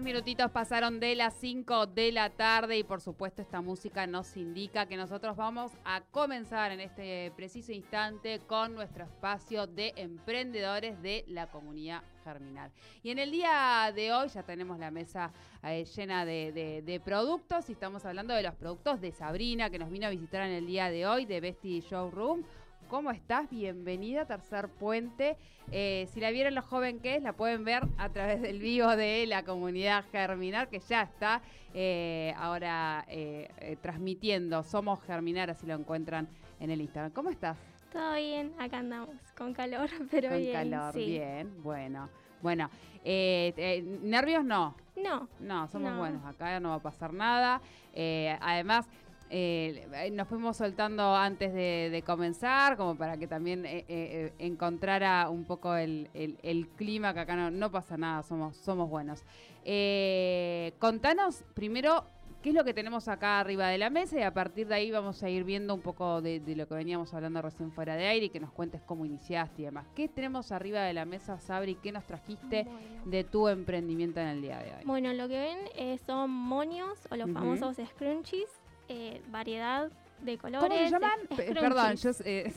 Seis minutitos pasaron de las 5 de la tarde y por supuesto esta música nos indica que nosotros vamos a comenzar en este preciso instante con nuestro espacio de emprendedores de la comunidad germinal. Y en el día de hoy ya tenemos la mesa eh, llena de, de- productos y estamos hablando de los productos de Sabrina que nos vino a visitar en el día de hoy de Bestie Showroom. ¿Cómo estás? Bienvenida a Tercer Puente. Eh, si la vieron lo joven que es, la pueden ver a través del vivo de la comunidad Germinar, que ya está eh, ahora eh, transmitiendo. Somos Germinar, así lo encuentran en el Instagram. ¿Cómo estás? Todo bien, acá andamos, con calor, pero Con bien. calor, sí. bien, bueno. Bueno, eh, eh, nervios no, No, no, somos No. buenos, acá no va a pasar nada. Eh, además, eh, nos fuimos soltando antes de, de comenzar, como para que también eh, eh, encontrara un poco el, el- el clima, que acá no, no pasa nada, somos, somos buenos. Eh, contanos primero qué es lo que tenemos acá arriba de la mesa y a partir de ahí vamos a ir viendo un poco de, de lo que veníamos hablando recién fuera de aire y que nos cuentes cómo iniciaste y demás. ¿Qué tenemos arriba de la mesa, Sabri? ¿Qué nos trajiste Bueno. de tu emprendimiento en el día de hoy? Bueno, lo que ven eh, son monios o los famosos scrunchies, eh, variedad de colores. ¿Cómo se llaman? Perdón, yo eh,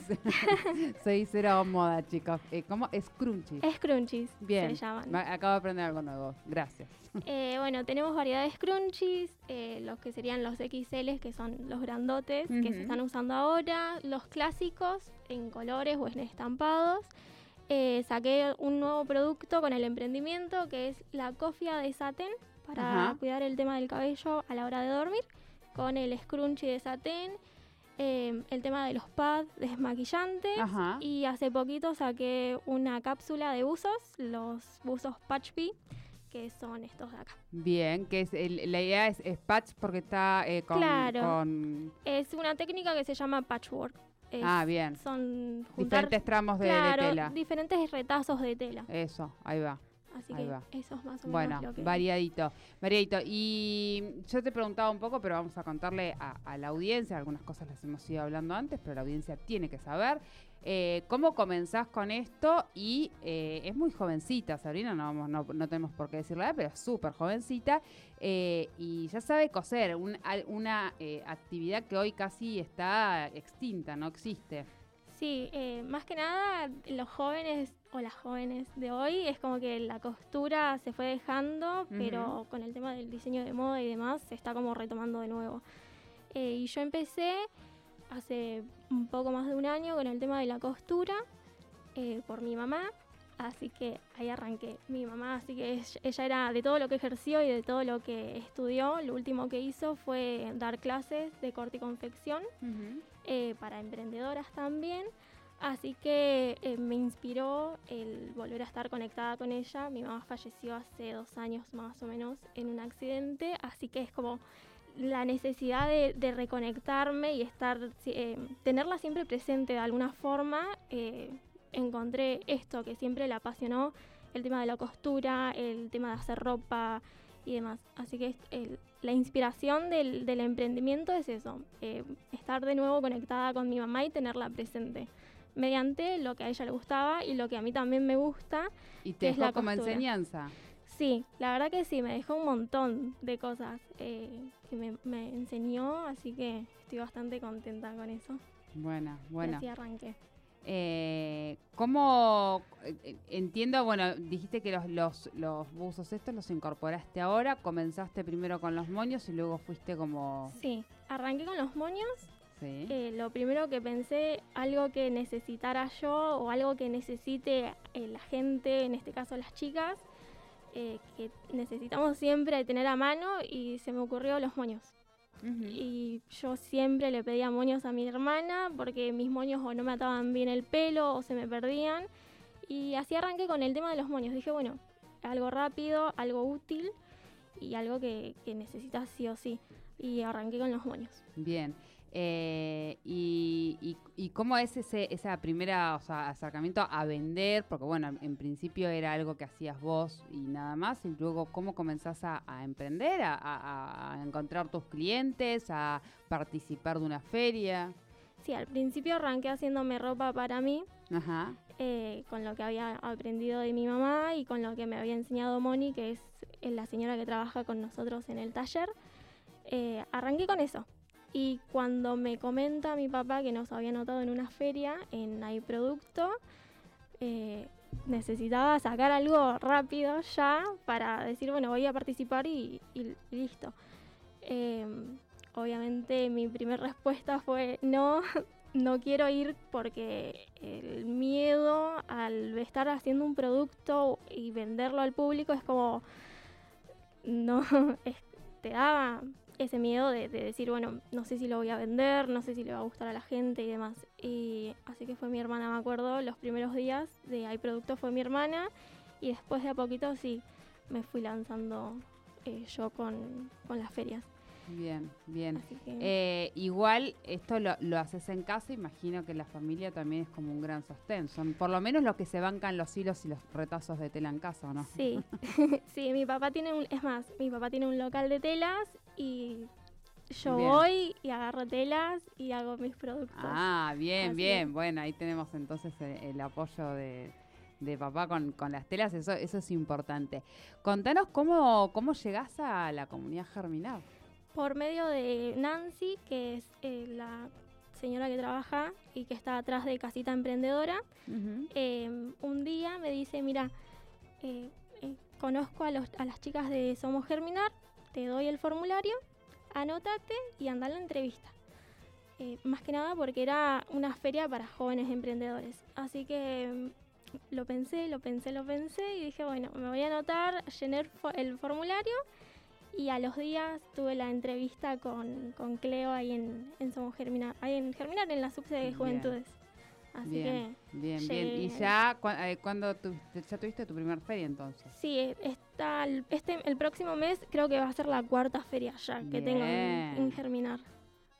soy cero moda, chicos. Eh, ¿Cómo? Scrunchies. Scrunchies Bien. se llaman. Acabo de aprender algo nuevo. Gracias. Eh, bueno, tenemos variedad de scrunchies, eh, los que serían los XL, que son los grandotes que se están usando ahora, los clásicos en colores o en estampados. Eh, saqué un nuevo producto con el emprendimiento que es la cofia de satén para cuidar el tema del cabello a la hora de dormir, con el scrunchie de satén, eh, el tema de los pads desmaquillantes Ajá. y hace poquito saqué una cápsula de buzos, los buzos Patch Bee, que son estos de acá. Bien, que es el- la idea es, es patch porque está eh, con, Claro. con Es una técnica que se llama patchwork. Es- Ah, bien. Son juntar, diferentes tramos de, de claro, tela. diferentes retazos de tela. Eso, ahí va. Así ahí que va. eso es más o Bueno, menos lo que... variadito, variadito. Y yo te preguntaba un poco, pero vamos a contarle a, a la audiencia, algunas cosas las hemos ido hablando antes, pero la audiencia tiene que saber. eh, ¿Cómo comenzás con esto? Y eh, es muy jovencita, Sabrina, no, vamos, no, no tenemos por qué decirla, pero es súper jovencita. eh, y ya sabe coser, un- una eh, actividad que hoy casi está extinta, no existe. Sí, eh, más que nada los jóvenes o las jóvenes de hoy es como que la costura se fue dejando, pero con el tema del diseño de moda y demás se está como retomando de nuevo. Eh, y yo empecé hace un poco más de un año con el tema de la costura eh, por mi mamá, así que ahí arranqué. Mi mamá, así que ella era de todo lo que ejerció y de todo lo que estudió, lo último que hizo fue dar clases de corte y confección eh, para emprendedoras también. Así que eh, me inspiró el volver a estar conectada con ella. Mi mamá falleció hace dos años más o menos en un accidente, así que es como la necesidad de, de reconectarme y estar, eh, tenerla siempre presente de alguna forma. eh, encontré esto que siempre la apasionó, el tema de la costura, el tema de hacer ropa y demás. Así que es el- la inspiración del, del emprendimiento es eso, eh, estar de nuevo conectada con mi mamá y tenerla presente mediante lo que a ella le gustaba y lo que a mí también me gusta. Y te es dejó la como costura. enseñanza. Sí, la verdad que sí, me dejó un montón de cosas eh, que me, me enseñó, así que estoy bastante contenta con eso. Buena, Y buena. así arranqué. Eh, ¿Cómo eh, entiendo? Bueno, dijiste que los, los, los buzos estos los incorporaste ahora, comenzaste primero con los moños y luego fuiste como... Sí, arranqué con los moños. Sí. Eh, lo primero que pensé, algo que necesitara yo o algo que necesite eh, la gente, en este caso las chicas, que necesitamos siempre tener a mano y se me ocurrió los moños. Y yo siempre le pedía moños a mi hermana porque mis moños o no me ataban bien el pelo o se me perdían. Y así arranqué con el tema de los moños. Dije, bueno, algo rápido, algo útil y algo que, que necesitas sí o sí. Y arranqué con los moños. Bien. Eh, y, y, cómo es ese esa primera o sea, acercamiento a vender? Porque bueno, en principio era algo que hacías vos y nada más, y luego cómo comenzás a, emprender, a, encontrar tus clientes, a participar de una feria. Sí, al principio arranqué haciéndome ropa para mí, eh, con lo que había aprendido de mi mamá y con lo que me había enseñado Moni, que es la señora que trabaja con nosotros en el taller. Eh, arranqué con eso. Y cuando me comenta mi papá que nos había notado en una feria en Hay Producto, eh, necesitaba sacar algo rápido ya para decir, bueno, voy a participar y, listo. Em, obviamente mi primera respuesta fue no, no quiero ir porque el miedo al estar haciendo un producto y venderlo al público es como, no, te daba ese miedo de, decir, bueno, no sé si lo voy a vender, no sé si le va a gustar a la gente y demás. Y así que fue mi hermana, me acuerdo, los primeros días de Hay Producto fue mi hermana y después de a poquito sí me fui lanzando eh, yo con, con las ferias. Bien, bien. Eh, igual esto lo, lo, haces en casa, imagino que la familia también es como un gran sostén. Son por lo menos los que se bancan los hilos y los retazos de tela en casa, ¿o no? Sí, sí, mi papá tiene un, es más, mi papá tiene un local de telas y yo voy y agarro telas y hago mis productos. Ah, bien, bien. Bueno, ahí tenemos entonces el, apoyo de, de papá con, con, las telas, eso, eso es importante. Contanos cómo, cómo llegás a la comunidad Germinar por medio de Nancy, que es eh, la señora que trabaja y que está atrás de Casita Emprendedora. Em, un día me dice, mira, eh, eh, conozco a, los, a las chicas de Somos Germinar, te doy el formulario, anótate y anda a la entrevista. más que nada porque era una feria para jóvenes emprendedores. Así que em, lo pensé, lo pensé, lo pensé y dije, bueno, me voy a anotar, llenar el formulario y a los días tuve la entrevista con, con Cleo ahí en, en Somos Germinar, ahí en Germinar, en la subsede de Juventudes. Así bien, que. Bien, bien. ¿Y ya eh, cuando ya tuviste tu primer feria entonces? Sí, está el, este, el próximo mes creo que va a ser la cuarta feria ya que tengo en Germinar.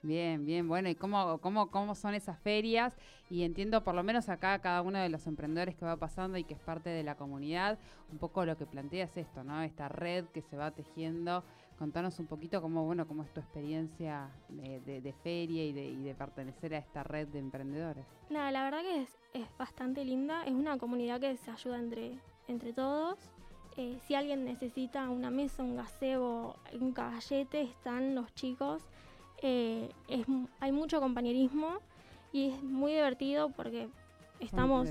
Bien, bien, bueno, ¿y cómo, cómo, cómo son esas ferias? Y entiendo, por lo menos acá, cada uno de los emprendedores que va pasando y que es parte de la comunidad, un poco lo que plantea es esto, ¿no? Esta red que se va tejiendo. Contanos un poquito cómo, bueno, cómo es tu experiencia de, feria y de, y de, pertenecer a esta red de emprendedores. Nada, la verdad que es, es bastante linda, es una comunidad que se ayuda entre, entre todos. Eh, si alguien necesita una mesa, un gazebo, un caballete, están los chicos eh, es, hay mucho compañerismo y es muy divertido porque estamos...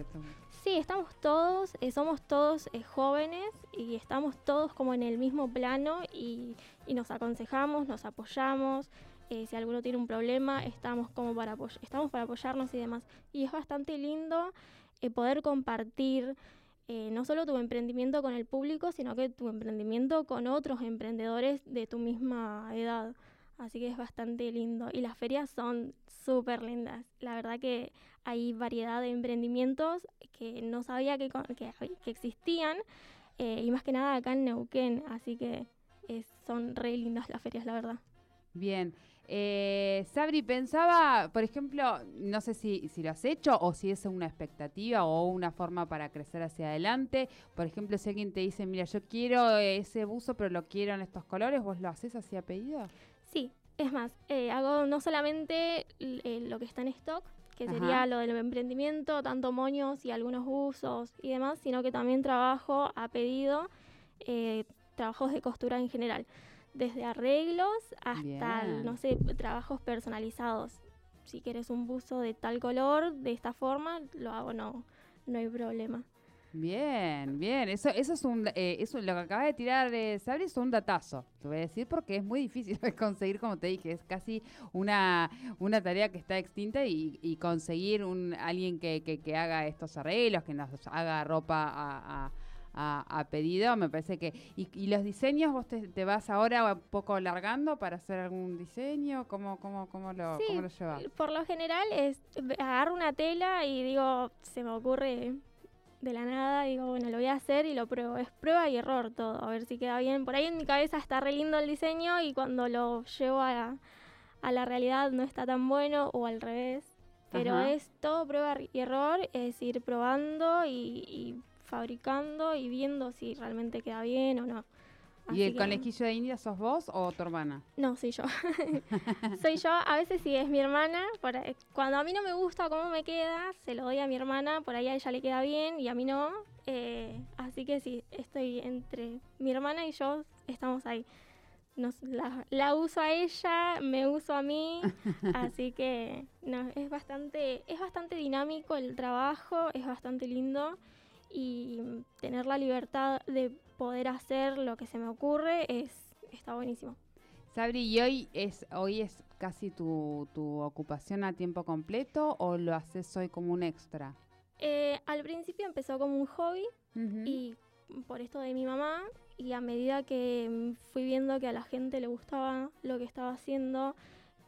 Sí, estamos todos, eh, somos todos eh, jóvenes y estamos todos como en el mismo plano y, nos aconsejamos, nos apoyamos. si alguno tiene un problema, estamos como para estamos para apoyarnos y demás. Y es bastante lindo poder compartir no solo tu emprendimiento con el público, sino que tu emprendimiento con otros emprendedores de tu misma edad. Así que es bastante lindo. Y las ferias son súper lindas. La verdad que hay variedad de emprendimientos que no sabía que, que, existían. Eh, y más que nada acá en Neuquén. Así que son re lindas las ferias, la verdad. Bien. Eh, Sabri, pensaba, por ejemplo, no sé si, si, lo has hecho o si es una expectativa o una forma para crecer hacia adelante. Por ejemplo, si alguien te dice, mira, yo quiero ese buzo, pero lo quiero en estos colores, ¿vos lo haces así a pedido? Sí, es más, eh, hago no solamente eh, lo que está en stock, que sería lo del emprendimiento, tanto moños y algunos usos y demás, sino que también trabajo a pedido eh, trabajos de costura en general, desde arreglos hasta, no sé, trabajos personalizados. Si quieres un buzo de tal color, de esta forma, lo hago, no, no hay problema. Bien, bien. Eso, eso es un, eh, eso, lo que acaba de tirar eh, Sabri es un datazo. Te voy a decir porque es muy difícil conseguir, como te dije, es casi una, una tarea que está extinta y, conseguir un alguien que, que, haga estos arreglos, que nos haga ropa a, a, pedido. Me parece que. ¿Y, los diseños vos te, vas ahora un poco largando para hacer algún diseño? ¿Cómo, cómo, cómo, lo, sí, cómo lo llevas? Por lo general es agarro una tela y digo, se me ocurre de la nada, digo, bueno, lo voy a hacer y lo pruebo. Es prueba y error todo, a ver si queda bien. Por ahí en mi cabeza está re lindo el diseño y cuando lo llevo a la, realidad no está tan bueno o al revés. Pero es todo prueba y error, es ir probando y, fabricando y viendo si realmente queda bien o no. ¿Y el conejillo de India sos vos o tu hermana? No, soy yo. soy yo. A veces sí es mi hermana. cuando a mí no me gusta cómo me queda, se lo doy a mi hermana. Por ahí a ella le queda bien y a mí no. Eh, así que sí, estoy entre mi hermana y yo. Estamos ahí. la, uso a ella, me uso a mí. así que no, es bastante, es bastante dinámico el trabajo, es bastante lindo. Y tener la libertad de poder hacer lo que se me ocurre es está buenísimo. Sabri, ¿y hoy es, hoy es casi tu, ocupación a tiempo completo o lo haces hoy como un extra? Eh, al principio empezó como un hobby y por esto de mi mamá y a medida que fui viendo que a la gente le gustaba lo que estaba haciendo,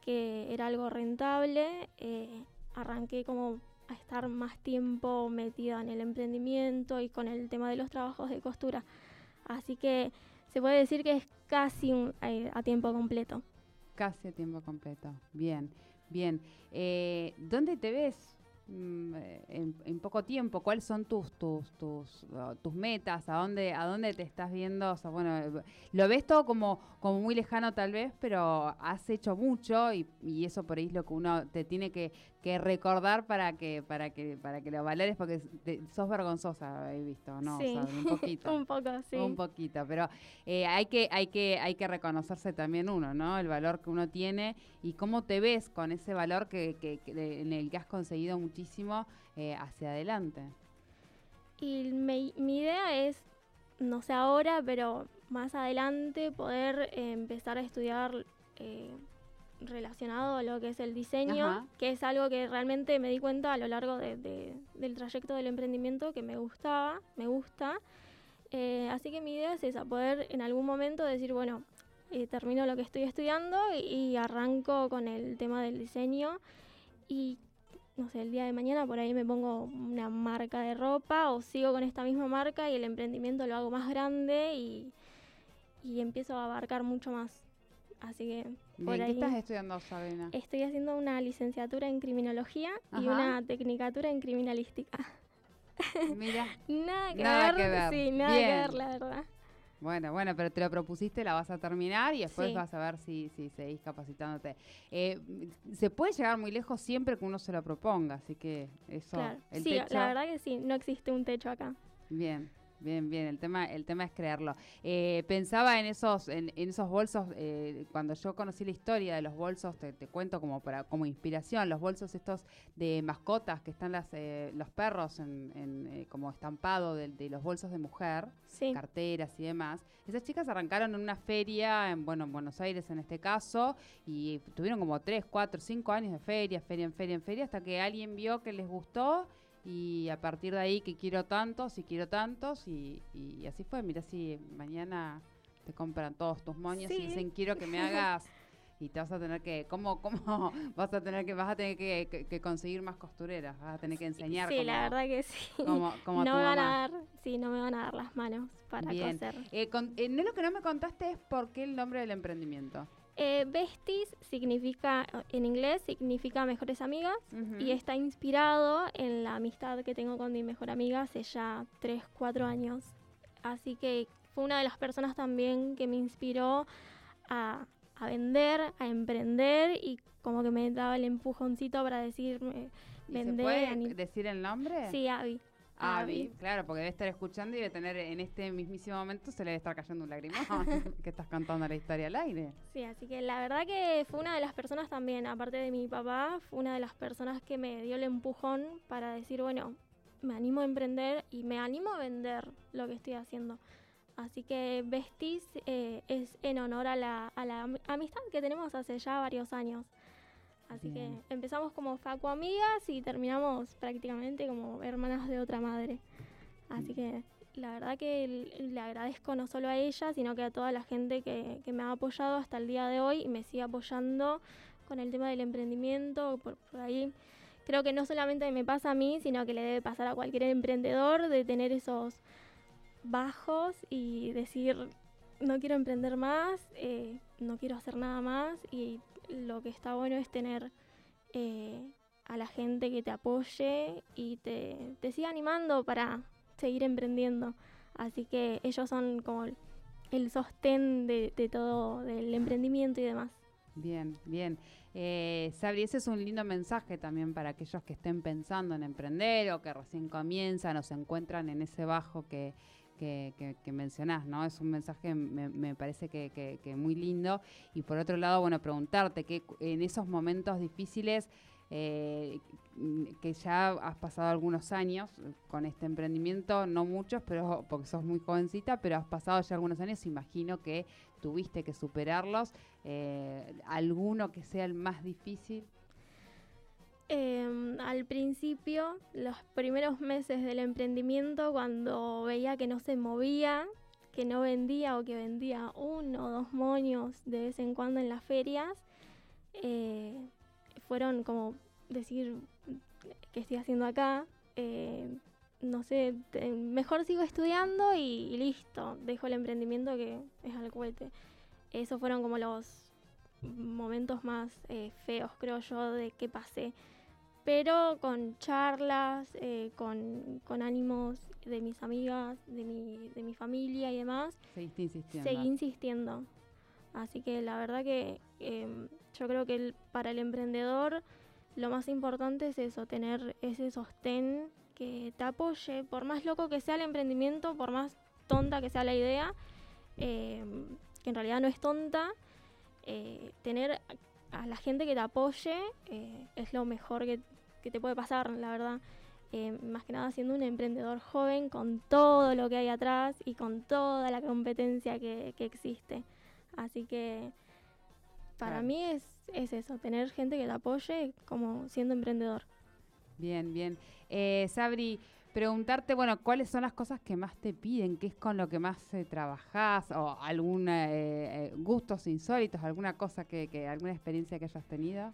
que era algo rentable, eh, arranqué como a estar más tiempo metida en el emprendimiento y con el tema de los trabajos de costura. Así que se puede decir que es casi eh, a tiempo completo. Casi a tiempo completo. Bien, bien. Eh, ¿Dónde te ves Mm, en, en, poco tiempo, ¿cuáles son tus tus tus, tus metas? ¿A dónde a dónde te estás viendo? Bueno, eh, lo ves todo como como muy lejano tal vez, pero has hecho mucho y eso por ahí es lo que uno te tiene que, que recordar para que para que para que lo valores porque sos vergonzosa, he visto, ¿no? Sí. un poquito. un poco, sí. Un poquito, pero eh, hay que hay que hay que reconocerse también uno, ¿no? El valor que uno tiene y cómo te ves con ese valor que, que, en el que has conseguido muchísimo eh, hacia adelante. Y mi, idea es, no sé ahora, pero más adelante poder eh, empezar a estudiar relacionado a lo que es el diseño, que es algo que realmente me di cuenta a lo largo del trayecto del emprendimiento que me gustaba, me gusta. así que mi idea es esa, poder en algún momento decir, bueno, termino lo que estoy estudiando y, y, arranco con el tema del diseño y no sé, el día de mañana por ahí me pongo una marca de ropa o sigo con esta misma marca y el emprendimiento lo hago más grande y, empiezo a abarcar mucho más. Así que por ¿Qué estás estudiando, Sabina? Estoy haciendo una licenciatura en criminología y una tecnicatura en criminalística. Mira. nada, que, ver, Sí, nada que ver, la verdad. Bueno, bueno, pero te lo propusiste, la vas a terminar y después vas a ver si, si seguís capacitándote. Eh, se puede llegar muy lejos siempre que uno se lo proponga, así que eso. Claro. sí, la verdad que sí, no existe un techo acá. Bien. Bien, bien, el tema, el tema es creerlo. Eh, pensaba en esos, en, esos bolsos, eh, cuando yo conocí la historia de los bolsos, te, cuento como para, como inspiración, los bolsos estos de mascotas que están las, eh, los perros en, como estampado de, los bolsos de mujer, carteras y demás. Esas chicas arrancaron en una feria, en, bueno, en Buenos Aires en este caso, y tuvieron como 3, 4, 5 años de feria, feria en feria en feria, hasta que alguien vio que les gustó y a partir de ahí que quiero tantos y quiero tantos y, y así fue. Mira si mañana te compran todos tus moños y dicen quiero que me hagas y te vas a tener que cómo cómo vas a tener que vas a tener que, conseguir más costureras vas a tener que enseñar sí la verdad que sí. no me van a dar sí no me van a dar las manos para coser. Eh, eh, no lo que no me contaste es por qué el nombre del emprendimiento eh, Besties significa, en inglés, significa mejores amigas y está inspirado en la amistad que tengo con mi mejor amiga hace ya 3, 4 años. Así que fue una de las personas también que me inspiró a, vender, a emprender y como que me daba el empujoncito para decirme vender. ¿Se puede decir el nombre? Sí, Abby. Abby, claro, porque debe estar escuchando y debe tener en este mismísimo momento se le debe estar cayendo un lagrimón que estás contando la historia al aire. Sí, así que la verdad que fue una de las personas también, aparte de mi papá, fue una de las personas que me dio el empujón para decir, bueno, me animo a emprender y me animo a vender lo que estoy haciendo. Así que Vestis eh, es en honor a la, a la amistad que tenemos hace ya varios años. Así que empezamos como Facu amigas y terminamos prácticamente como hermanas de otra madre. Así que la verdad que le agradezco no solo a ella, sino que a toda la gente que, me ha apoyado hasta el día de hoy y me sigue apoyando con el tema del emprendimiento, por, ahí. Creo que no solamente me pasa a mí, sino que le debe pasar a cualquier emprendedor de tener esos bajos y decir, no quiero emprender más, eh, no quiero hacer nada más y lo que está bueno es tener eh, a la gente que te apoye y te, te siga animando para seguir emprendiendo. Así que ellos son como el sostén de, todo, del emprendimiento y demás. Bien, bien. Eh, Sabri, ese es un lindo mensaje también para aquellos que estén pensando en emprender o que recién comienzan o se encuentran en ese bajo que, que, que, mencionás, ¿no? Es un mensaje, me, me parece que, que, muy lindo. Y por otro lado, bueno, preguntarte que en esos momentos difíciles, eh, que ya has pasado algunos años con este emprendimiento, no muchos, pero porque sos muy jovencita, pero has pasado ya algunos años, imagino que tuviste que superarlos. Eh, ¿Alguno que sea el más difícil? Em, al principio, los primeros meses del emprendimiento, cuando veía que no se movía, que no vendía o que vendía uno o dos moños de vez en cuando en las ferias, eh, fueron como decir, ¿qué estoy haciendo acá? Eh, no sé, mejor sigo estudiando y, listo, dejo el emprendimiento que es al cohete. Esos fueron como los momentos más eh, feos, creo yo, de que pasé pero con charlas, eh, con, con, ánimos de mis amigas, de mi, de mi familia y demás, insistiendo. seguí insistiendo. Así que la verdad que em, yo creo que para el emprendedor lo más importante es eso, tener ese sostén que te apoye, por más loco que sea el emprendimiento, por más tonta que sea la idea, em, que en realidad no es tonta, eh, tener a la gente que te apoye eh, es lo mejor que, te puede pasar, la verdad. Eh, más que nada siendo un emprendedor joven con todo lo que hay atrás y con toda la competencia que, existe. Así que para mí es, es, eso, tener gente que te apoye como siendo emprendedor. Bien, bien. Eh, Sabri, preguntarte, bueno, ¿cuáles son las cosas que más te piden? ¿Qué es con lo que más eh, trabajás? ¿O algún eh, gustos insólitos? ¿Alguna cosa que, alguna experiencia que hayas tenido?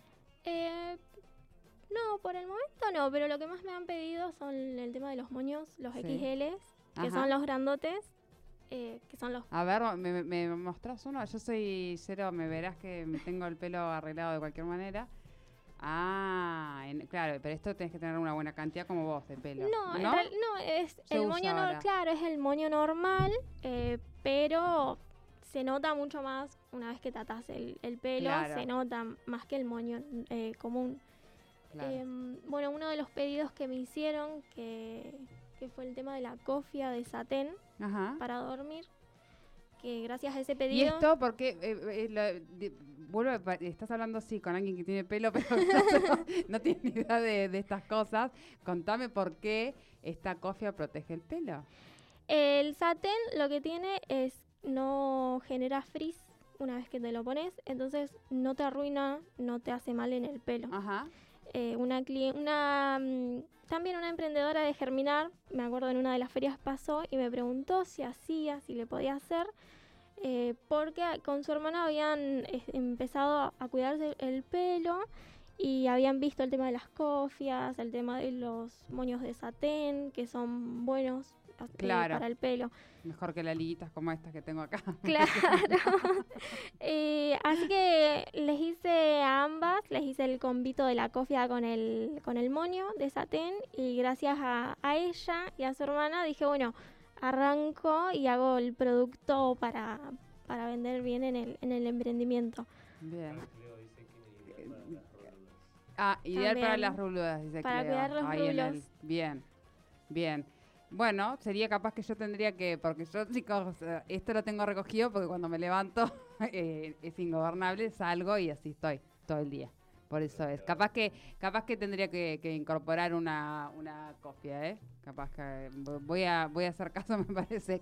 No, por el momento no, pero lo que más me han pedido son el tema de los moños, los XL, que son los grandotes. que son los... A ver, ¿me, me mostrás uno? Yo soy cero, me verás que me tengo el pelo arreglado de cualquier manera. Ah, claro, pero esto tenés que tener una buena cantidad como vos de pelo. No, no, es el moño no, claro, es el moño normal, eh, pero se nota mucho más una vez que tratas el, el pelo, se nota más que el moño eh, común. Em, bueno, uno de los pedidos que me hicieron, que, que fue el tema de la cofia de satén para dormir, que gracias a ese pedido... ¿Y esto porque eh, vuelvo, estás hablando así con alguien que tiene pelo, pero no, tiene ni idea de, estas cosas. Contame por qué esta cofia protege el pelo. El satén lo que tiene es no genera frizz una vez que te lo pones, entonces no te arruina, no te hace mal en el pelo. Ajá. Eh, una, una mm, también una emprendedora de Germinar, me acuerdo en una de las ferias pasó y me preguntó si hacía, si le podía hacer. Eh, porque con su hermana habían empezado a cuidarse el pelo y habían visto el tema de las cofias, el tema de los moños de satén, que son buenos eh, para el pelo. Mejor que las liguitas como estas que tengo acá. Claro. así que les hice a ambas, les hice el convito de la cofia con el, con el moño de satén y gracias a, a ella y a su hermana dije, bueno, arranco y hago el producto para, para vender bien en el, en el emprendimiento. Bien. Ah, ideal para las rulos, dice Para cuidar los rulos. bien, bien. Bueno, sería capaz que yo tendría que, porque yo, chicos, esto lo tengo recogido porque cuando me levanto eh, es ingobernable, salgo y así estoy todo el día. Por eso es. Capaz que, capaz que tendría que, incorporar una, una copia, ¿eh? Capaz que voy a, voy a hacer caso, me parece,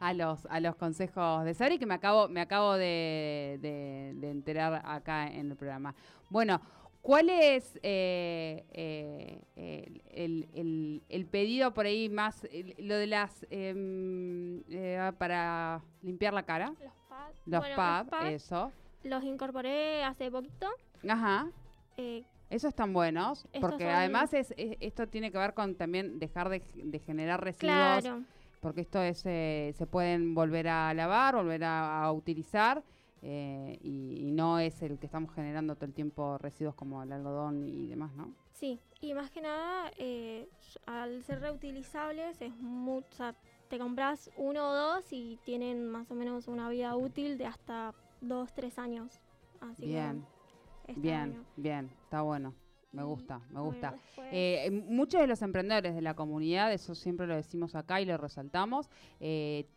a los, a los consejos de Sari que me acabo, me acabo de, de, enterar acá en el programa. Bueno, ¿Cuál es eh, eh, el, pedido por ahí más, lo de las, em, eh, para limpiar la cara? Los pads. Los, eso. Los incorporé hace poquito. Ajá. Esos están buenos, porque además es, esto tiene que ver con también dejar de, generar residuos. Claro. Porque esto es, se pueden volver a lavar, volver a utilizar eh, y, no es el que estamos generando todo el tiempo residuos como el algodón y demás, ¿no? Sí, y más que nada, eh, al ser reutilizables, es mucho, te compras uno o dos y tienen más o menos una vida útil de hasta dos, tres años. Así bien, bien, bien, está bueno. Me gusta, me gusta. Eh, muchos de los emprendedores de la comunidad, eso siempre lo decimos acá y lo resaltamos, eh,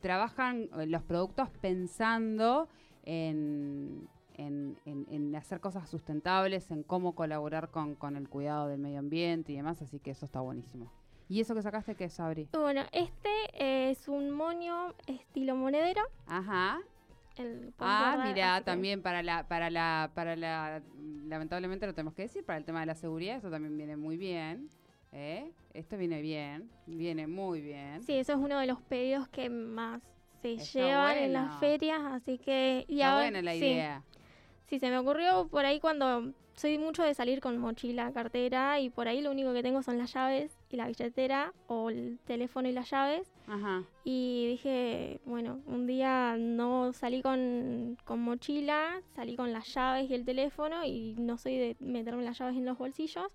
trabajan los productos pensando en, en, hacer cosas sustentables, en cómo colaborar con, con, el cuidado del medio ambiente y demás, así que eso está buenísimo. ¿Y eso que sacaste qué es, Sabri? Bueno, este es un moño estilo monedero. Ajá. ah, mira, también para la, para la, para la, lamentablemente lo tenemos que decir, para el tema de la seguridad, eso también viene muy bien. ¿eh? Esto viene bien, viene muy bien. Sí, eso es uno de los pedidos que más se llevan en las ferias, así que... Y Está buena la idea. Sí, se me ocurrió por ahí cuando soy mucho de salir con mochila, cartera y por ahí lo único que tengo son las llaves y la billetera o el teléfono y las llaves. Ajá. Y dije, bueno, un día no salí con, con, mochila, salí con las llaves y el teléfono y no soy de meterme las llaves en los bolsillos.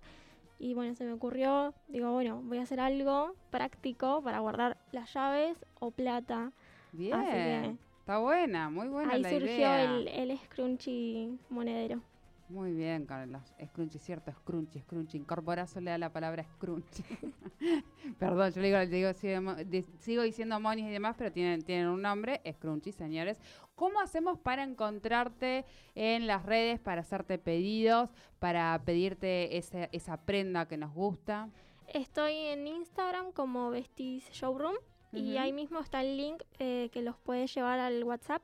Y bueno, se me ocurrió, digo, bueno, voy a hacer algo práctico para guardar las llaves o plata. Bien. Está buena, muy buena ahí surgió el, el scrunchy monedero. Muy bien, Carlos. Scrunchy, cierto, scrunchy, scrunchy. Incorporásole a la palabra scrunchy. Perdón, yo le digo, sigo, diciendo monis y demás, pero tienen, tienen un nombre, scrunchy, señores. ¿Cómo hacemos para encontrarte en las redes, para hacerte pedidos, para pedirte esa, esa prenda que nos gusta? Estoy en Instagram como Vestis Showroom. Y ahí mismo está el link eh, que los puede llevar al WhatsApp.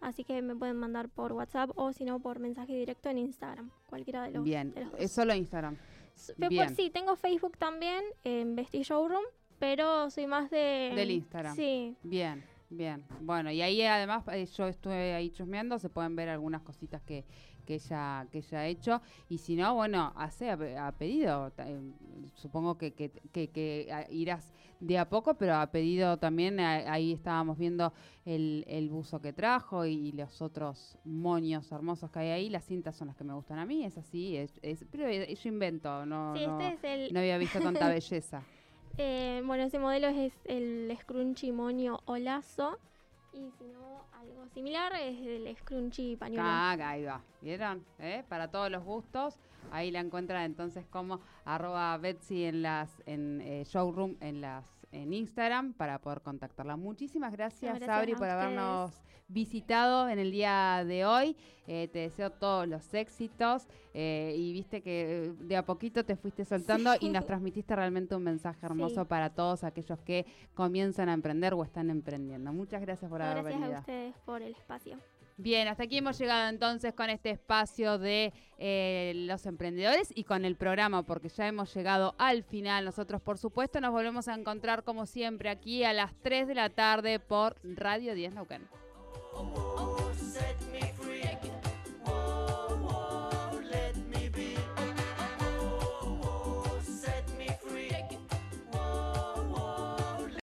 Así que me pueden mandar por WhatsApp o si no por mensaje directo en Instagram. Cualquiera de los Bien, de es solo Instagram. Bien. sí, tengo Facebook también en Bestie Showroom, pero soy más de... Del Instagram. Sí. Bien. Bien, bueno, y ahí además eh, yo estuve ahí chusmeando, se pueden ver algunas cositas que, que ella, que ella ha hecho. Y si no, bueno, hace a, pedido. Eh, supongo que, que, que, irás de a poco, pero ha pedido también, ahí estábamos viendo el, el buzo que trajo y, los otros moños hermosos que hay ahí. Las cintas son las que me gustan a mí, es así. Es, pero yo invento, no, este no, había visto tanta belleza. Eh, bueno, ese modelo es el Scrunchy Moño Olazo. Y si no, algo similar es el scrunchy pañuelo. Ah, ahí va. ¿Vieron? ¿Eh? Para todos los gustos. Ahí la encuentran entonces como arroba Betsy en las en eh, showroom en las en Instagram para poder contactarla. Muchísimas gracias, Sabri, por habernos visitado en el día de hoy. Eh, te deseo todos los éxitos eh, y viste que de a poquito te fuiste soltando y nos transmitiste realmente un mensaje hermoso para todos aquellos que comienzan a emprender o están emprendiendo. Muchas gracias por haber venido. Gracias a ustedes por el espacio. Bien, hasta aquí hemos llegado entonces con este espacio de eh, los emprendedores y con el programa, porque ya hemos llegado al final. Nosotros, por supuesto, nos volvemos a encontrar como siempre aquí a las 3 de la tarde por Radio 10 Neuquén.